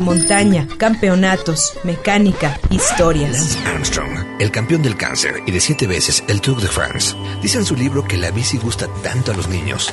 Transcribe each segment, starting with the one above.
montaña, campeonatos, mecánica, historias. Lance Armstrong, el campeón del cáncer y de siete veces el Tour de France, dice en su libro que la bici gusta tanto a los niños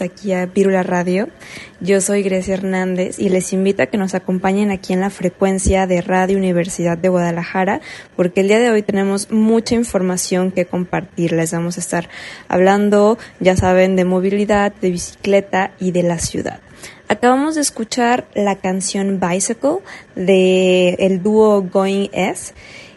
aquí a Pírula Radio. Yo soy Grecia Hernández y les invito a que nos acompañen aquí en la frecuencia de Radio Universidad de Guadalajara, porque el día de hoy tenemos mucha información que compartir. Les vamos a estar hablando, ya saben, de movilidad, de bicicleta y de la ciudad. Acabamos de escuchar la canción Bicycle de el dúo Going S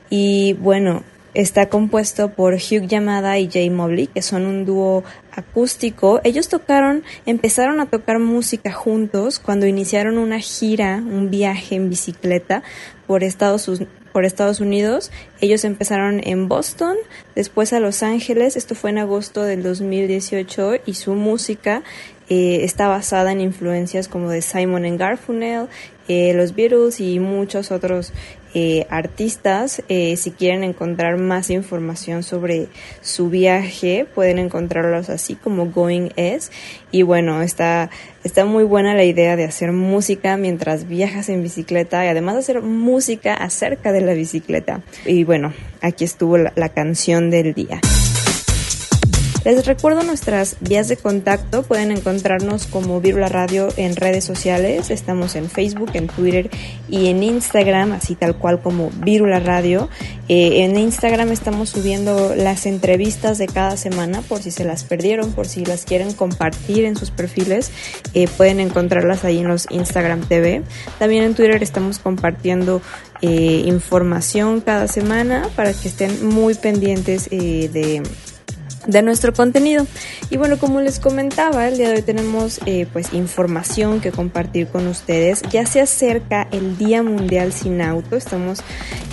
y bueno, está compuesto por Hugh Yamada y Jay Mobley, que son un dúo acústico. Ellos tocaron, empezaron a tocar música juntos cuando iniciaron una gira, un viaje en bicicleta por Estados, por Estados Unidos. Ellos empezaron en Boston, después a Los Ángeles, esto fue en agosto del 2018 y su música eh, está basada en influencias como de Simon Garfunkel, eh, los Beatles y muchos otros eh, artistas. Eh, si quieren encontrar más información sobre su viaje, pueden encontrarlos así como Going Es. Y bueno, está, está muy buena la idea de hacer música mientras viajas en bicicleta y además hacer música acerca de la bicicleta. Y bueno, aquí estuvo la canción del día. Les recuerdo nuestras vías de contacto. Pueden encontrarnos como Virula Radio en redes sociales. Estamos en Facebook, en Twitter y en Instagram, así tal cual como Virula Radio. Eh, en Instagram estamos subiendo las entrevistas de cada semana por si se las perdieron, por si las quieren compartir en sus perfiles. Eh, pueden encontrarlas ahí en los Instagram TV. También en Twitter estamos compartiendo eh, información cada semana para que estén muy pendientes de de nuestro contenido. Y bueno, como les comentaba, el día de hoy tenemos eh, pues información que compartir con ustedes. Ya se acerca el Día Mundial sin Auto, estamos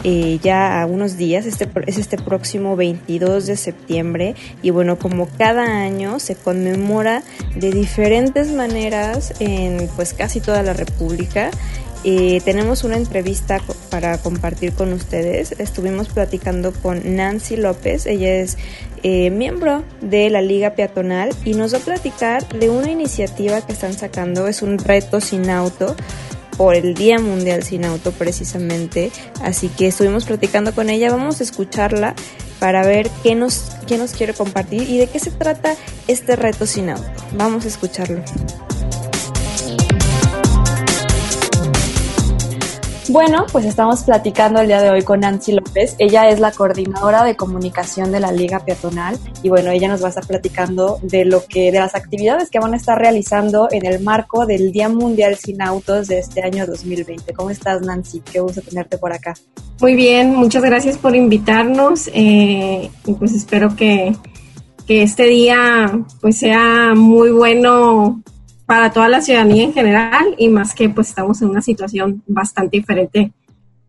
eh, ya a unos días, este, es este próximo 22 de septiembre y bueno, como cada año se conmemora de diferentes maneras en pues casi toda la República tenemos una entrevista para compartir con ustedes. Estuvimos platicando con Nancy López, ella es eh, miembro de la Liga Peatonal y nos va a platicar de una iniciativa que están sacando, es un reto sin auto por el Día Mundial sin Auto precisamente. Así que estuvimos platicando con ella, vamos a escucharla para ver qué nos, qué nos quiere compartir y de qué se trata este reto sin auto. Vamos a escucharlo. Bueno, pues estamos platicando el día de hoy con Nancy López. Ella es la coordinadora de comunicación de la Liga Peatonal y bueno, ella nos va a estar platicando de lo que de las actividades que van a estar realizando en el marco del Día Mundial sin Autos de este año 2020. ¿Cómo estás, Nancy? Qué gusto tenerte por acá. Muy bien, muchas gracias por invitarnos eh, y pues espero que, que este día pues sea muy bueno para toda la ciudadanía en general y más que pues estamos en una situación bastante diferente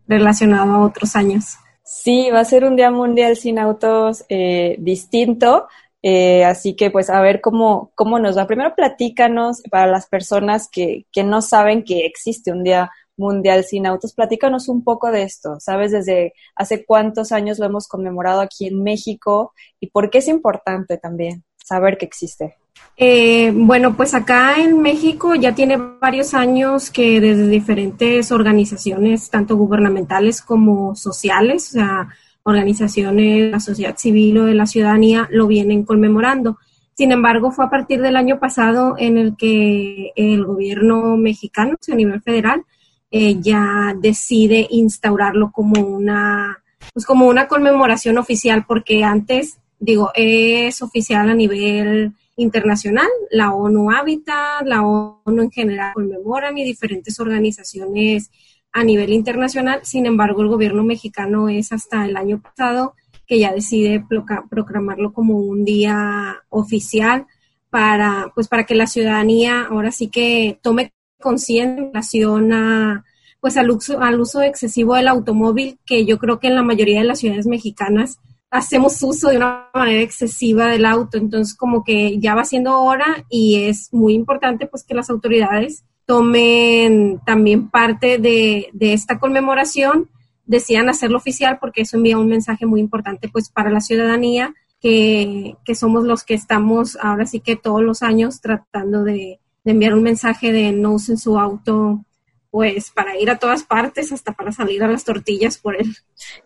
relacionado a otros años. Sí, va a ser un día mundial sin autos eh, distinto, eh, así que pues a ver cómo, cómo nos va. Primero platícanos para las personas que, que no saben que existe un día mundial sin autos, platícanos un poco de esto, ¿sabes? Desde hace cuántos años lo hemos conmemorado aquí en México y por qué es importante también saber que existe. Eh, bueno, pues acá en México ya tiene varios años que desde diferentes organizaciones, tanto gubernamentales como sociales, o sea, organizaciones de la sociedad civil o de la ciudadanía, lo vienen conmemorando. Sin embargo, fue a partir del año pasado en el que el gobierno mexicano, a nivel federal, eh, ya decide instaurarlo como una, pues como una conmemoración oficial, porque antes, digo, es oficial a nivel internacional, la ONU Habitat, la ONU en general conmemoran y diferentes organizaciones a nivel internacional. Sin embargo, el gobierno mexicano es hasta el año pasado que ya decide proclamarlo como un día oficial para, pues, para que la ciudadanía ahora sí que tome conciencia en relación a, pues, al uso, al uso excesivo del automóvil, que yo creo que en la mayoría de las ciudades mexicanas hacemos uso de una manera excesiva del auto, entonces como que ya va siendo hora y es muy importante pues que las autoridades tomen también parte de, esta conmemoración, decidan hacerlo oficial porque eso envía un mensaje muy importante pues para la ciudadanía que, somos los que estamos ahora sí que todos los años tratando de, de enviar un mensaje de no usen su auto pues para ir a todas partes, hasta para salir a las tortillas por él.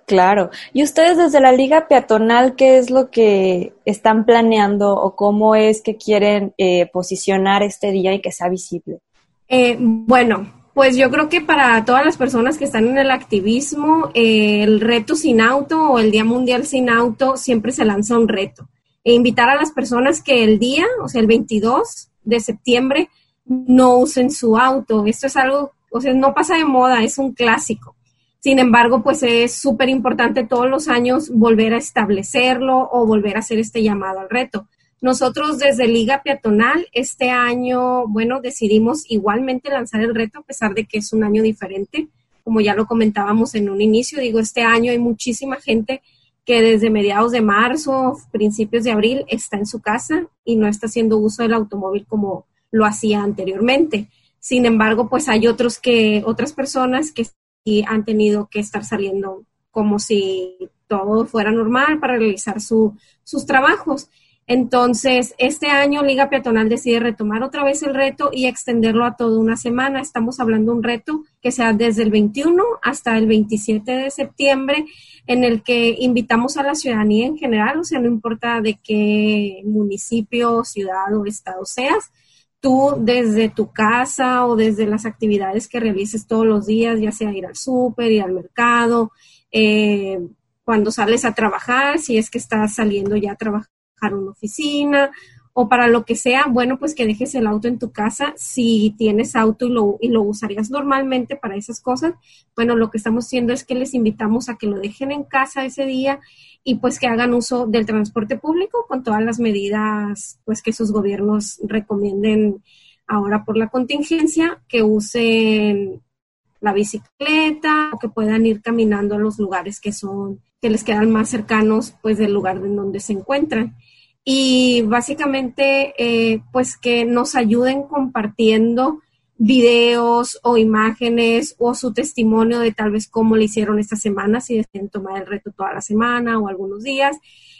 Claro. ¿Y ustedes desde la Liga Peatonal qué es lo que están planeando o cómo es que quieren eh, posicionar este día y que sea visible? Eh, bueno, pues yo creo que para todas las personas que están en el activismo, eh, el reto sin auto o el Día Mundial sin auto siempre se lanza un reto. E invitar a las personas que el día, o sea, el 22 de septiembre, no usen su auto. Esto es algo o sea, no pasa de moda, es un clásico. Sin embargo, pues es súper importante todos los años volver a establecerlo o volver a hacer este llamado al reto. Nosotros desde Liga Peatonal este año, bueno, decidimos igualmente lanzar el reto a pesar de que es un año diferente. Como ya lo comentábamos en un inicio, digo, este año hay muchísima gente que desde mediados de marzo, principios de abril está en su casa y no está haciendo uso del automóvil como, lo hacía anteriormente. Sin embargo, pues hay otros que, otras personas que sí han tenido que estar saliendo como si todo fuera normal para realizar su, sus trabajos. Entonces, este año Liga Peatonal decide retomar otra vez el reto y extenderlo a toda una semana. Estamos hablando de un reto que sea desde el 21 hasta el 27 de septiembre, en el que invitamos a la ciudadanía en general, o sea, no importa de qué municipio, ciudad o estado seas, tú desde tu casa o desde las actividades que realices todos los días, ya sea ir al súper, ir al mercado, eh, cuando sales a trabajar, si es que estás saliendo ya a trabajar una oficina o para lo que sea, bueno, pues que dejes el auto en tu casa. Si tienes auto y lo, y lo usarías normalmente para esas cosas, bueno, lo que estamos haciendo es que les invitamos a que lo dejen en casa ese día y pues que hagan uso del transporte público con todas las medidas pues que sus gobiernos recomienden ahora por la contingencia, que usen la bicicleta o que puedan ir caminando a los lugares que son que les quedan más cercanos pues del lugar en donde se encuentran y básicamente eh, pues que nos ayuden compartiendo videos o imágenes o su testimonio de tal vez cómo le hicieron esta semana, si deciden tomar el reto toda la semana o algunos días,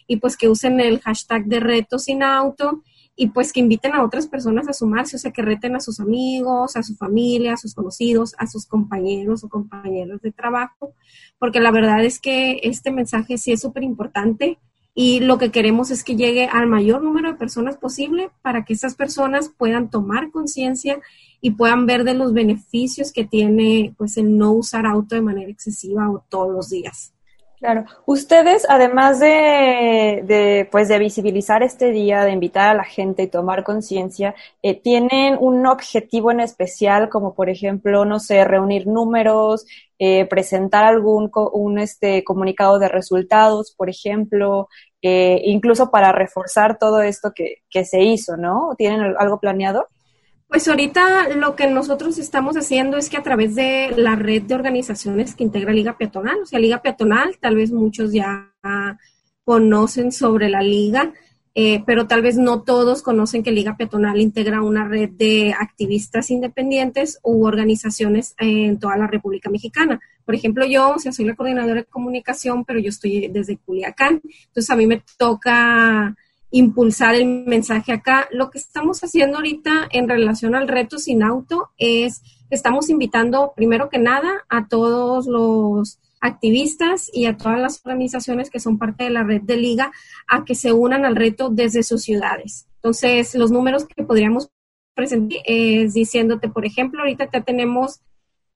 y pues que usen el hashtag de reto sin auto y pues que inviten a otras personas a sumarse, o sea, que reten a sus amigos, a su familia, a sus conocidos, a sus compañeros o compañeras de trabajo, porque la verdad es que este mensaje sí es súper importante y lo que queremos es que llegue al mayor número de personas posible para que estas personas puedan tomar conciencia y puedan ver de los beneficios que tiene pues el no usar auto de manera excesiva o todos los días. Claro. Ustedes, además de, pues, de visibilizar este día, de invitar a la gente y tomar conciencia, eh, ¿tienen un objetivo en especial, como por ejemplo, no sé, reunir números, eh, presentar algún un, este, comunicado de resultados, por ejemplo, eh, incluso para reforzar todo esto que, que se hizo, ¿no? ¿Tienen algo planeado? Pues ahorita lo que nosotros estamos haciendo es que a través de la red de organizaciones que integra Liga Peatonal, o sea, Liga Peatonal, tal vez muchos ya conocen sobre la liga, eh, pero tal vez no todos conocen que Liga Peatonal integra una red de activistas independientes u organizaciones en toda la República Mexicana. Por ejemplo, yo, o sea, soy la coordinadora de comunicación, pero yo estoy desde Culiacán, entonces a mí me toca impulsar el mensaje acá. Lo que estamos haciendo ahorita en relación al reto sin auto es estamos invitando primero que nada a todos los activistas y a todas las organizaciones que son parte de la red de liga a que se unan al reto desde sus ciudades. Entonces, los números que podríamos presentar es diciéndote, por ejemplo, ahorita ya tenemos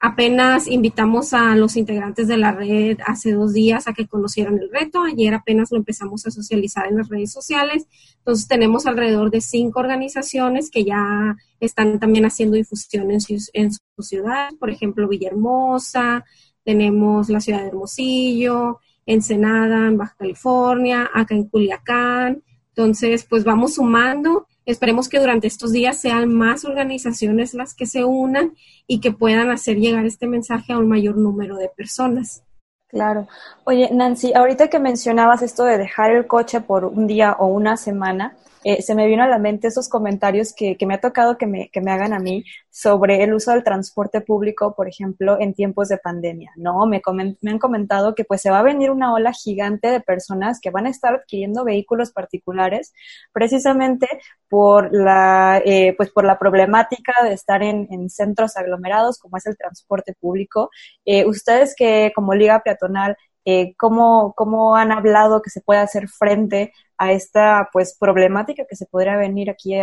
Apenas invitamos a los integrantes de la red hace dos días a que conocieran el reto. Ayer apenas lo empezamos a socializar en las redes sociales. Entonces tenemos alrededor de cinco organizaciones que ya están también haciendo difusión en su, en su ciudad. Por ejemplo, Villahermosa, tenemos la ciudad de Hermosillo, Ensenada, en Baja California, acá en Culiacán. Entonces, pues vamos sumando Esperemos que durante estos días sean más organizaciones las que se unan y que puedan hacer llegar este mensaje a un mayor número de personas. Claro. Oye, Nancy, ahorita que mencionabas esto de dejar el coche por un día o una semana, eh, se me vino a la mente esos comentarios que, que me ha tocado que me, que me hagan a mí sobre el uso del transporte público, por ejemplo, en tiempos de pandemia, ¿no? Me, me han comentado que pues se va a venir una ola gigante de personas que van a estar adquiriendo vehículos particulares precisamente por la, eh, pues por la problemática de estar en, en, centros aglomerados como es el transporte público. Eh, ustedes que como Liga Peatonal eh, ¿cómo, ¿cómo, han hablado que se puede hacer frente a esta pues problemática que se podría venir aquí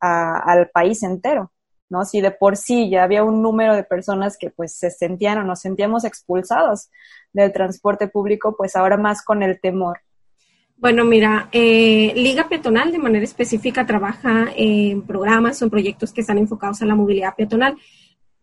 al país entero, ¿no? Si de por sí ya había un número de personas que pues se sentían o nos sentíamos expulsados del transporte público, pues ahora más con el temor. Bueno, mira, eh, Liga Peatonal de manera específica trabaja en programas en proyectos que están enfocados a la movilidad peatonal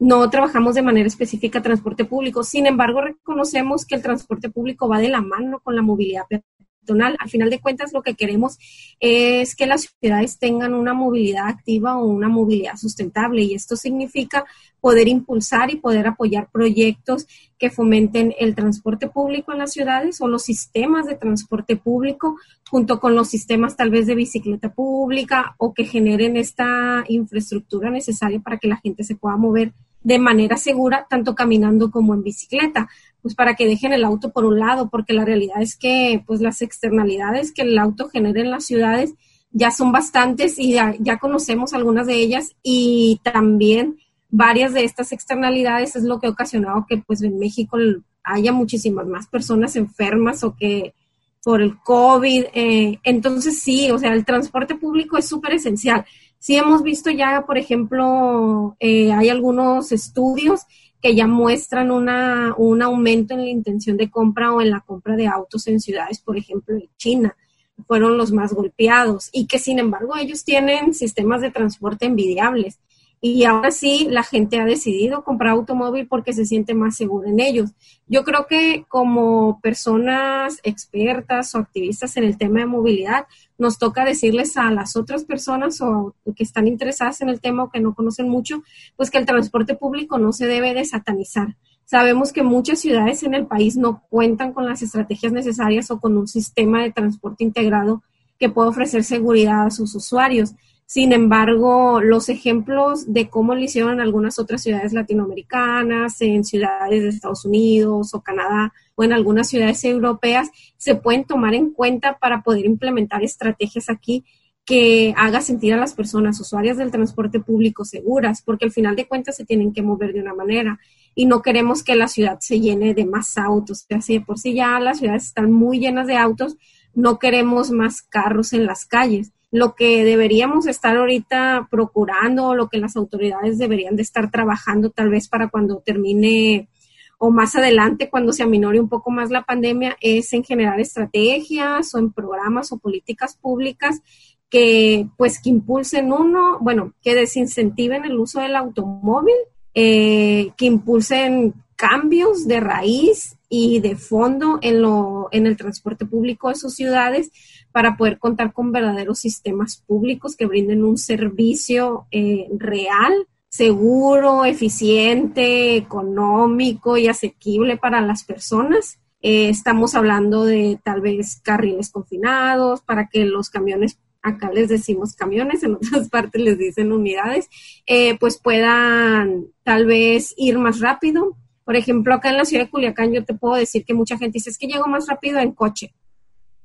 no trabajamos de manera específica transporte público. Sin embargo, reconocemos que el transporte público va de la mano con la movilidad peatonal. Al final de cuentas, lo que queremos es que las ciudades tengan una movilidad activa o una movilidad sustentable y esto significa poder impulsar y poder apoyar proyectos que fomenten el transporte público en las ciudades o los sistemas de transporte público junto con los sistemas tal vez de bicicleta pública o que generen esta infraestructura necesaria para que la gente se pueda mover de manera segura, tanto caminando como en bicicleta, pues para que dejen el auto por un lado, porque la realidad es que pues las externalidades que el auto genera en las ciudades ya son bastantes y ya, conocemos algunas de ellas y también varias de estas externalidades es lo que ha ocasionado que pues en México haya muchísimas más personas enfermas o que por el COVID. Eh, entonces sí, o sea, el transporte público es súper esencial. Sí hemos visto ya, por ejemplo, eh, hay algunos estudios que ya muestran una, un aumento en la intención de compra o en la compra de autos en ciudades, por ejemplo, en China. Fueron los más golpeados y que sin embargo ellos tienen sistemas de transporte envidiables y ahora sí la gente ha decidido comprar automóvil porque se siente más seguro en ellos. Yo creo que como personas expertas o activistas en el tema de movilidad, nos toca decirles a las otras personas o que están interesadas en el tema o que no conocen mucho, pues que el transporte público no se debe de satanizar. Sabemos que muchas ciudades en el país no cuentan con las estrategias necesarias o con un sistema de transporte integrado que pueda ofrecer seguridad a sus usuarios. Sin embargo, los ejemplos de cómo lo hicieron en algunas otras ciudades latinoamericanas, en ciudades de Estados Unidos o Canadá o en algunas ciudades europeas, se pueden tomar en cuenta para poder implementar estrategias aquí que haga sentir a las personas usuarias del transporte público seguras, porque al final de cuentas se tienen que mover de una manera y no queremos que la ciudad se llene de más autos. Así de por sí ya las ciudades están muy llenas de autos, no queremos más carros en las calles lo que deberíamos estar ahorita procurando, lo que las autoridades deberían de estar trabajando tal vez para cuando termine o más adelante, cuando se aminore un poco más la pandemia, es en generar estrategias o en programas o políticas públicas que pues que impulsen uno, bueno, que desincentiven el uso del automóvil, eh, que impulsen cambios de raíz y de fondo en, lo, en el transporte público de sus ciudades para poder contar con verdaderos sistemas públicos que brinden un servicio eh, real, seguro, eficiente, económico y asequible para las personas. Eh, estamos hablando de tal vez carriles confinados para que los camiones, acá les decimos camiones, en otras partes les dicen unidades, eh, pues puedan tal vez ir más rápido. Por ejemplo, acá en la ciudad de Culiacán yo te puedo decir que mucha gente dice es que llego más rápido en coche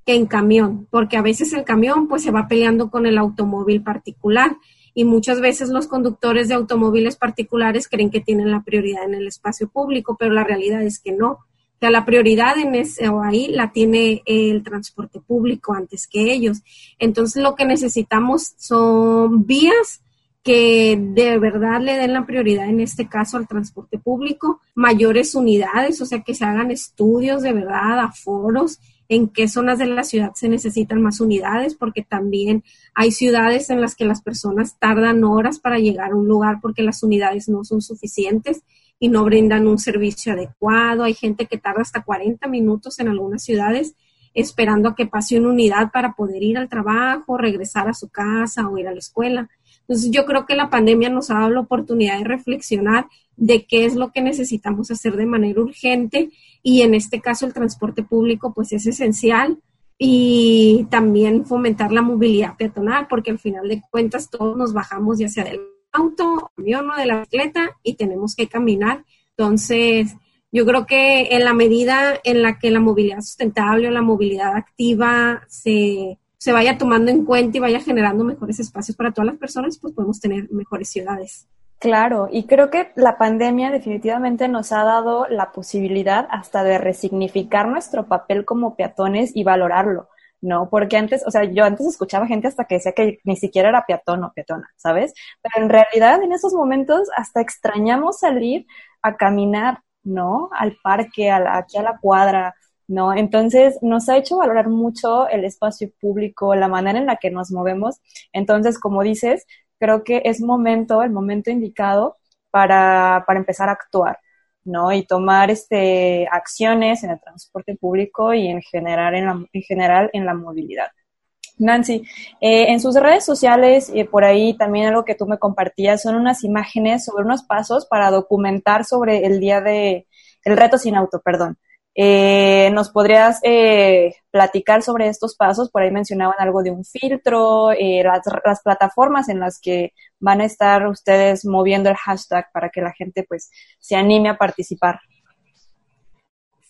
en camión, porque a veces el camión pues se va peleando con el automóvil particular y muchas veces los conductores de automóviles particulares creen que tienen la prioridad en el espacio público, pero la realidad es que no. O sea, la prioridad en ese o ahí la tiene el transporte público antes que ellos. Entonces, lo que necesitamos son vías que de verdad le den la prioridad en este caso al transporte público, mayores unidades, o sea, que se hagan estudios de verdad, a foros en qué zonas de la ciudad se necesitan más unidades, porque también hay ciudades en las que las personas tardan horas para llegar a un lugar porque las unidades no son suficientes y no brindan un servicio adecuado. Hay gente que tarda hasta 40 minutos en algunas ciudades esperando a que pase una unidad para poder ir al trabajo, regresar a su casa o ir a la escuela. Entonces yo creo que la pandemia nos ha dado la oportunidad de reflexionar de qué es lo que necesitamos hacer de manera urgente y en este caso el transporte público pues es esencial y también fomentar la movilidad peatonal porque al final de cuentas todos nos bajamos ya sea del auto, avión o de la bicicleta y tenemos que caminar. Entonces, yo creo que en la medida en la que la movilidad sustentable o la movilidad activa se, se vaya tomando en cuenta y vaya generando mejores espacios para todas las personas, pues podemos tener mejores ciudades. Claro, y creo que la pandemia definitivamente nos ha dado la posibilidad hasta de resignificar nuestro papel como peatones y valorarlo, ¿no? Porque antes, o sea, yo antes escuchaba gente hasta que decía que ni siquiera era peatón o peatona, ¿sabes? Pero en realidad en esos momentos hasta extrañamos salir a caminar, ¿no? Al parque, a aquí a la cuadra, ¿no? Entonces nos ha hecho valorar mucho el espacio público, la manera en la que nos movemos. Entonces, como dices, creo que es momento, el momento indicado para, para empezar a actuar. ¿no? Y tomar este, acciones en el transporte público y en general en la, en general en la movilidad. Nancy, eh, en sus redes sociales, eh, por ahí también algo que tú me compartías, son unas imágenes sobre unos pasos para documentar sobre el día de, el reto sin auto, perdón. Eh, ¿Nos podrías eh, platicar sobre estos pasos? Por ahí mencionaban algo de un filtro, eh, las, las, plataformas en las que van a estar ustedes moviendo el hashtag para que la gente pues se anime a participar.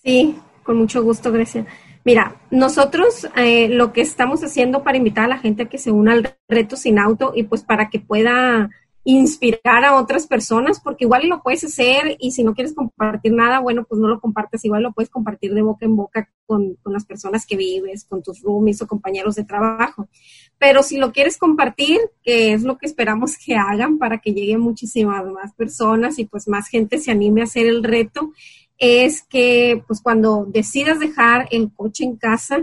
Sí, con mucho gusto, Grecia. Mira, nosotros eh, lo que estamos haciendo para invitar a la gente a que se una al reto sin auto y pues para que pueda inspirar a otras personas, porque igual lo puedes hacer y si no quieres compartir nada, bueno, pues no lo compartes, igual lo puedes compartir de boca en boca con, con las personas que vives, con tus roomies o compañeros de trabajo. Pero si lo quieres compartir, que es lo que esperamos que hagan para que lleguen muchísimas más personas y pues más gente se anime a hacer el reto, es que pues cuando decidas dejar el coche en casa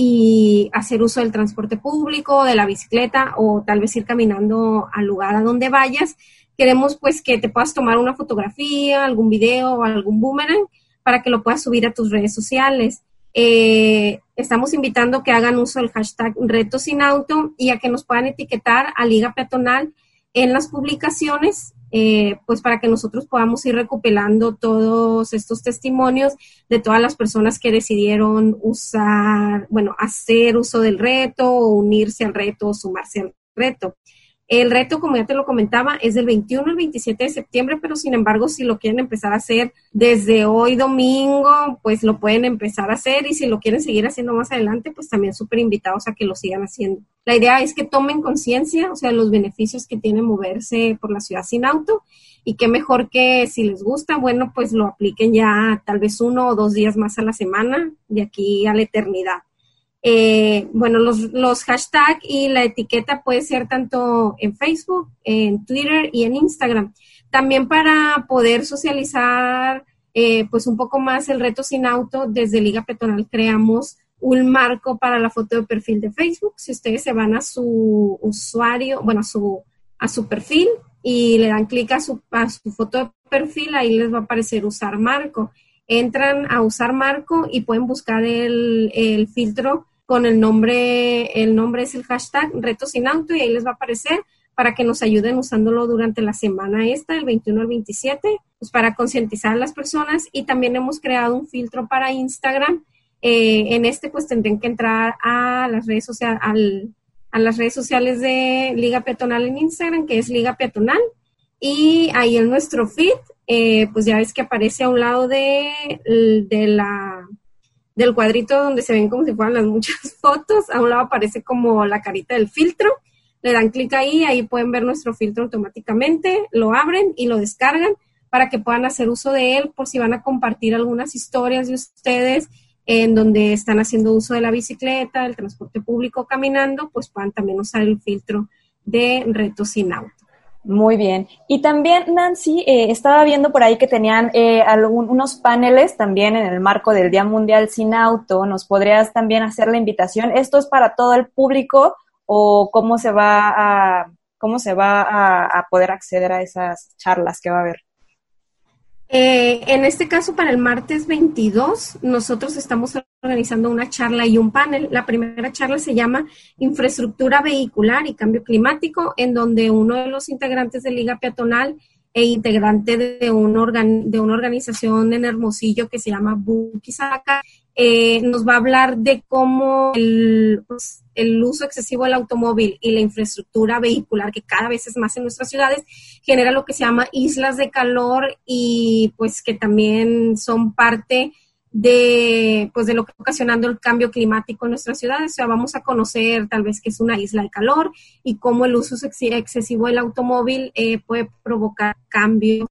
y hacer uso del transporte público, de la bicicleta o tal vez ir caminando al lugar a donde vayas, queremos pues que te puedas tomar una fotografía, algún video o algún boomerang para que lo puedas subir a tus redes sociales. Eh, estamos invitando que hagan uso del hashtag reto sin auto y a que nos puedan etiquetar a Liga Peatonal en las publicaciones eh, pues para que nosotros podamos ir recopilando todos estos testimonios de todas las personas que decidieron usar, bueno, hacer uso del reto o unirse al reto o sumarse al reto. El reto, como ya te lo comentaba, es del 21 al 27 de septiembre, pero sin embargo, si lo quieren empezar a hacer desde hoy domingo, pues lo pueden empezar a hacer y si lo quieren seguir haciendo más adelante, pues también súper invitados a que lo sigan haciendo. La idea es que tomen conciencia, o sea, los beneficios que tiene moverse por la ciudad sin auto y qué mejor que si les gusta, bueno, pues lo apliquen ya tal vez uno o dos días más a la semana de aquí a la eternidad. Eh, bueno, los, los hashtags y la etiqueta puede ser tanto en Facebook, en Twitter y en Instagram. También para poder socializar eh, pues un poco más el reto sin auto, desde Liga Petonal creamos un marco para la foto de perfil de Facebook. Si ustedes se van a su usuario, bueno, a su, a su perfil y le dan clic a su, a su foto de perfil, ahí les va a aparecer usar marco entran a usar marco y pueden buscar el, el filtro con el nombre, el nombre es el hashtag reto sin auto y ahí les va a aparecer para que nos ayuden usándolo durante la semana esta, el 21 al 27, pues para concientizar a las personas y también hemos creado un filtro para Instagram. Eh, en este pues tendrían que entrar a las redes sociales, a las redes sociales de Liga Peatonal en Instagram, que es Liga Peatonal, y ahí en nuestro feed eh, pues ya ves que aparece a un lado de, de la, del cuadrito donde se ven como si fueran las muchas fotos, a un lado aparece como la carita del filtro, le dan clic ahí, ahí pueden ver nuestro filtro automáticamente, lo abren y lo descargan para que puedan hacer uso de él por si van a compartir algunas historias de ustedes en donde están haciendo uso de la bicicleta, el transporte público, caminando, pues puedan también usar el filtro de reto sin auto. Muy bien. Y también, Nancy, eh, estaba viendo por ahí que tenían eh, unos paneles también en el marco del Día Mundial Sin Auto. ¿Nos podrías también hacer la invitación? ¿Esto es para todo el público o cómo se va a, cómo se va a poder acceder a esas charlas que va a haber? Eh, en este caso, para el martes 22, nosotros estamos organizando una charla y un panel. La primera charla se llama Infraestructura Vehicular y Cambio Climático, en donde uno de los integrantes de Liga Peatonal e integrante de, un de una organización en Hermosillo que se llama Bukisaka, eh, nos va a hablar de cómo el, pues, el, uso excesivo del automóvil y la infraestructura vehicular, que cada vez es más en nuestras ciudades, genera lo que se llama islas de calor y pues que también son parte de, pues, de lo que está ocasionando el cambio climático en nuestras ciudades. O sea, vamos a conocer tal vez que es una isla de calor y cómo el uso excesivo del automóvil eh, puede provocar cambios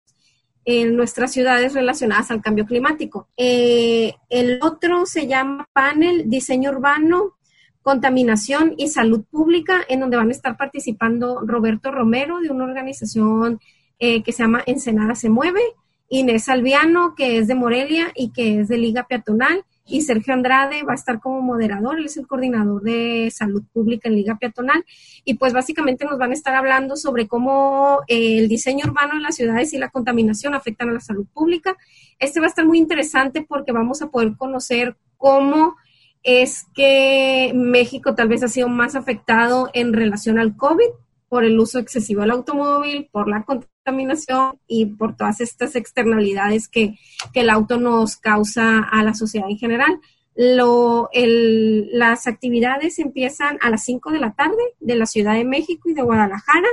en nuestras ciudades relacionadas al cambio climático. Eh, el otro se llama panel diseño urbano, contaminación y salud pública, en donde van a estar participando Roberto Romero de una organización eh, que se llama Ensenada se mueve, Inés Alviano, que es de Morelia y que es de Liga Peatonal, y Sergio Andrade va a estar como moderador, él es el coordinador de salud pública en Liga Peatonal y pues básicamente nos van a estar hablando sobre cómo eh, el diseño urbano en las ciudades y la contaminación afectan a la salud pública. Este va a estar muy interesante porque vamos a poder conocer cómo es que México tal vez ha sido más afectado en relación al COVID por el uso excesivo del automóvil, por la contaminación y por todas estas externalidades que, el auto nos causa a la sociedad en general. Lo, las actividades empiezan a las 5 de la tarde de la Ciudad de México y de Guadalajara.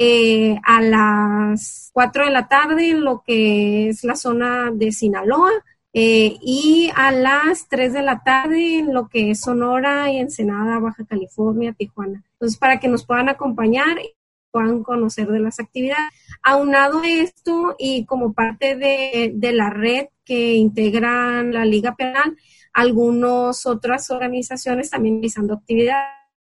Eh, a las 4 de la tarde en lo que es la zona de Sinaloa eh, y a las 3 de la tarde en lo que es Sonora y Ensenada, Baja California, Tijuana. Entonces, para que nos puedan acompañar puedan conocer de las actividades. Aunado esto y como parte de, la red que integran la Liga Penal, algunas otras organizaciones también realizando actividades.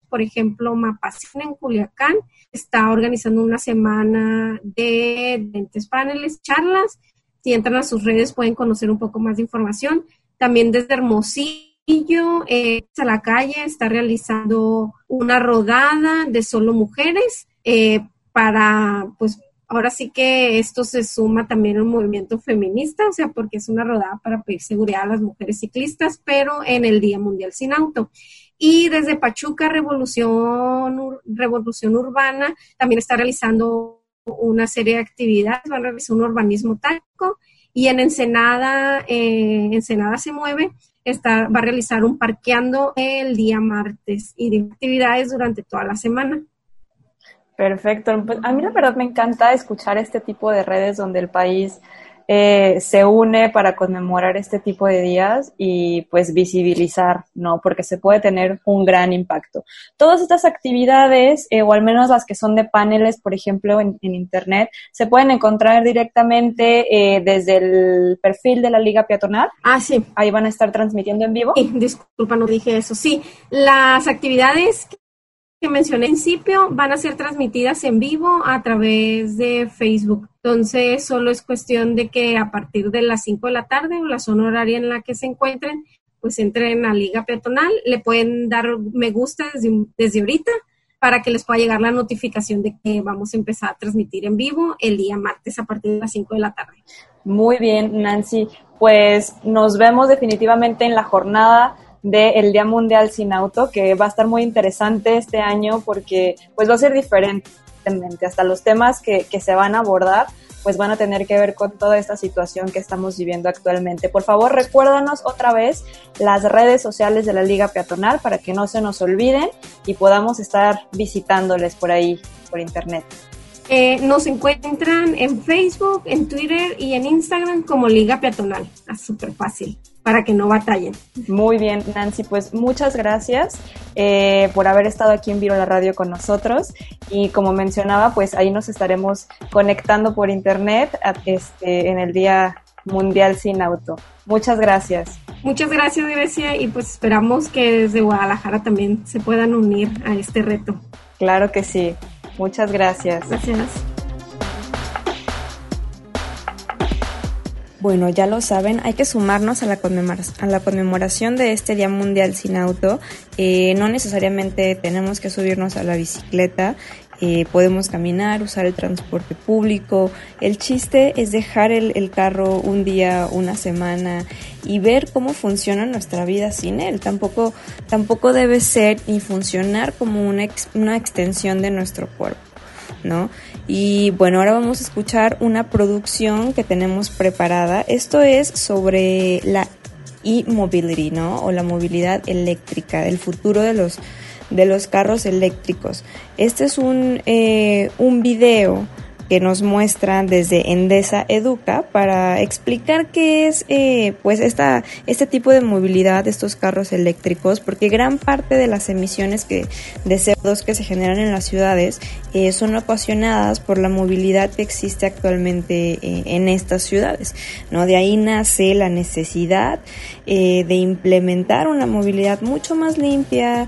Por ejemplo, Mapacín en Culiacán está organizando una semana de 20 paneles, charlas si entran a sus redes pueden conocer un poco más de información. También desde Hermosillo, eh, a la calle, está realizando una rodada de solo mujeres eh, para, pues, ahora sí que esto se suma también al movimiento feminista, o sea, porque es una rodada para pedir seguridad a las mujeres ciclistas, pero en el Día Mundial Sin Auto. Y desde Pachuca, Revolución, Revolución Urbana, también está realizando una serie de actividades, van a realizar un urbanismo táctico y en Ensenada, eh, Ensenada se mueve, está, va a realizar un parqueando el día martes y de actividades durante toda la semana. Perfecto. Pues, a mí la verdad me encanta escuchar este tipo de redes donde el país eh, se une para conmemorar este tipo de días y pues visibilizar, ¿no? Porque se puede tener un gran impacto. Todas estas actividades, eh, o al menos las que son de paneles, por ejemplo, en, Internet, se pueden encontrar directamente eh, desde el perfil de la Liga Peatonal. Ah, sí. Ahí van a estar transmitiendo en vivo. Sí, disculpa, no dije eso. Sí, las actividades que mencioné en principio van a ser transmitidas en vivo a través de Facebook. Entonces, solo es cuestión de que a partir de las 5 de la tarde o la zona horaria en la que se encuentren, pues entren a Liga Peatonal, le pueden dar me gusta desde, desde ahorita para que les pueda llegar la notificación de que vamos a empezar a transmitir en vivo el día martes a partir de las 5 de la tarde. Muy bien, Nancy. Pues nos vemos definitivamente en la jornada del Día Mundial Sin Auto, que va a estar muy interesante este año porque pues va a ser diferente. Hasta los temas que, que se van a abordar pues van a tener que ver con toda esta situación que estamos viviendo actualmente. Por favor, recuérdanos otra vez las redes sociales de la Liga Peatonal para que no se nos olviden y podamos estar visitándoles por ahí, por internet. Eh, nos encuentran en Facebook, en Twitter y en Instagram como Liga Peatonal. Es súper fácil para que no batallen. Muy bien, Nancy, pues muchas gracias eh, por haber estado aquí en Viro la Radio con nosotros y como mencionaba, pues ahí nos estaremos conectando por internet este, en el Día Mundial Sin Auto. Muchas gracias. Muchas gracias, Grecia, y pues esperamos que desde Guadalajara también se puedan unir a este reto. Claro que sí. Muchas gracias. Gracias. Bueno, ya lo saben, hay que sumarnos a la, a la conmemoración de este Día Mundial sin Auto. Eh, no necesariamente tenemos que subirnos a la bicicleta, eh, podemos caminar, usar el transporte público. El chiste es dejar el, carro un día, una semana y ver cómo funciona nuestra vida sin él. Tampoco, tampoco debe ser ni funcionar como una, una extensión de nuestro cuerpo, ¿no? Y bueno, ahora vamos a escuchar una producción que tenemos preparada. Esto es sobre la e-mobility, ¿no? O la movilidad eléctrica, el futuro de los de los carros eléctricos. Este es un, eh, un video que nos muestran desde Endesa Educa para explicar qué es eh, pues esta, este tipo de movilidad estos carros eléctricos, porque gran parte de las emisiones que, de CO2 que se generan en las ciudades eh, son ocasionadas por la movilidad que existe actualmente eh, en estas ciudades. ¿no? De ahí nace la necesidad de implementar una movilidad mucho más limpia,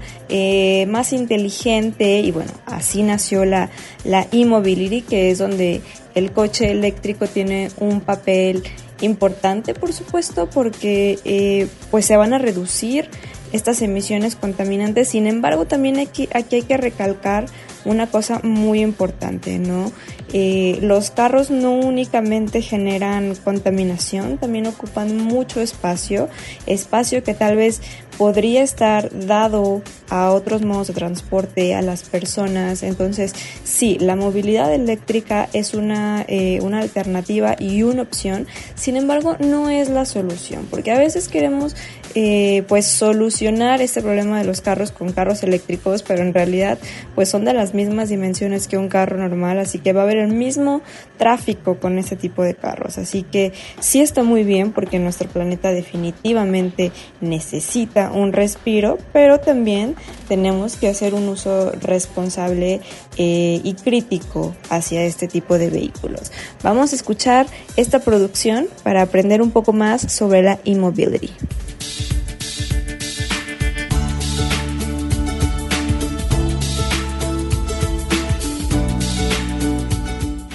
más inteligente y bueno, así nació la, la e-mobility, que es donde donde el coche eléctrico tiene un papel importante, por supuesto, porque eh, pues se van a reducir estas emisiones contaminantes. Sin embargo, también aquí, aquí hay que recalcar una cosa muy importante, ¿no? Eh, los carros no únicamente generan contaminación, también ocupan mucho espacio, espacio que tal vez podría estar dado a otros modos de transporte, a las personas. Entonces, sí, la movilidad eléctrica es una, eh, una alternativa y una opción. Sin embargo, no es la solución, porque a veces queremos eh, pues solucionar este problema de los carros con carros eléctricos, pero en realidad pues son de las mismas dimensiones que un carro normal, así que va a haber el mismo tráfico con este tipo de carros. Así que sí está muy bien porque nuestro planeta definitivamente necesita un respiro, pero también tenemos que hacer un uso responsable eh, y crítico hacia este tipo de vehículos. Vamos a escuchar esta producción para aprender un poco más sobre la e-mobility.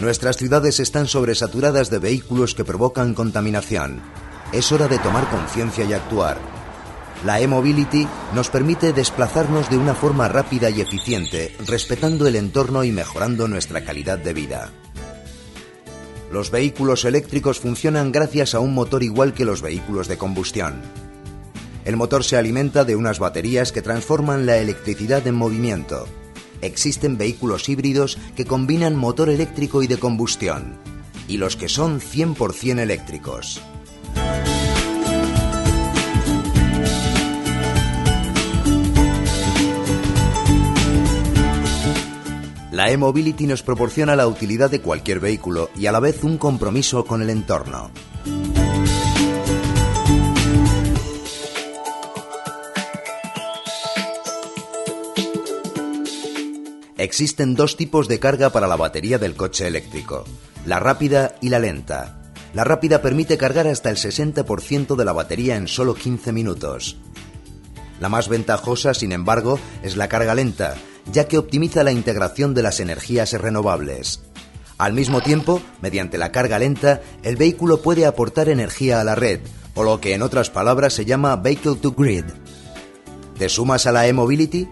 Nuestras ciudades están sobresaturadas de vehículos que provocan contaminación. Es hora de tomar conciencia y actuar. La e-mobility nos permite desplazarnos de una forma rápida y eficiente, respetando el entorno y mejorando nuestra calidad de vida. Los vehículos eléctricos funcionan gracias a un motor igual que los vehículos de combustión. El motor se alimenta de unas baterías que transforman la electricidad en movimiento. Existen vehículos híbridos que combinan motor eléctrico y de combustión, y los que son 100% eléctricos. La e-mobility nos proporciona la utilidad de cualquier vehículo y a la vez un compromiso con el entorno. Existen dos tipos de carga para la batería del coche eléctrico, la rápida y la lenta. La rápida permite cargar hasta el 60% de la batería en solo 15 minutos. La más ventajosa, sin embargo, es la carga lenta, ya que optimiza la integración de las energías renovables. Al mismo tiempo, mediante la carga lenta, el vehículo puede aportar energía a la red, o lo que en otras palabras se llama Vehicle to Grid. ¿Te sumas a la e-mobility?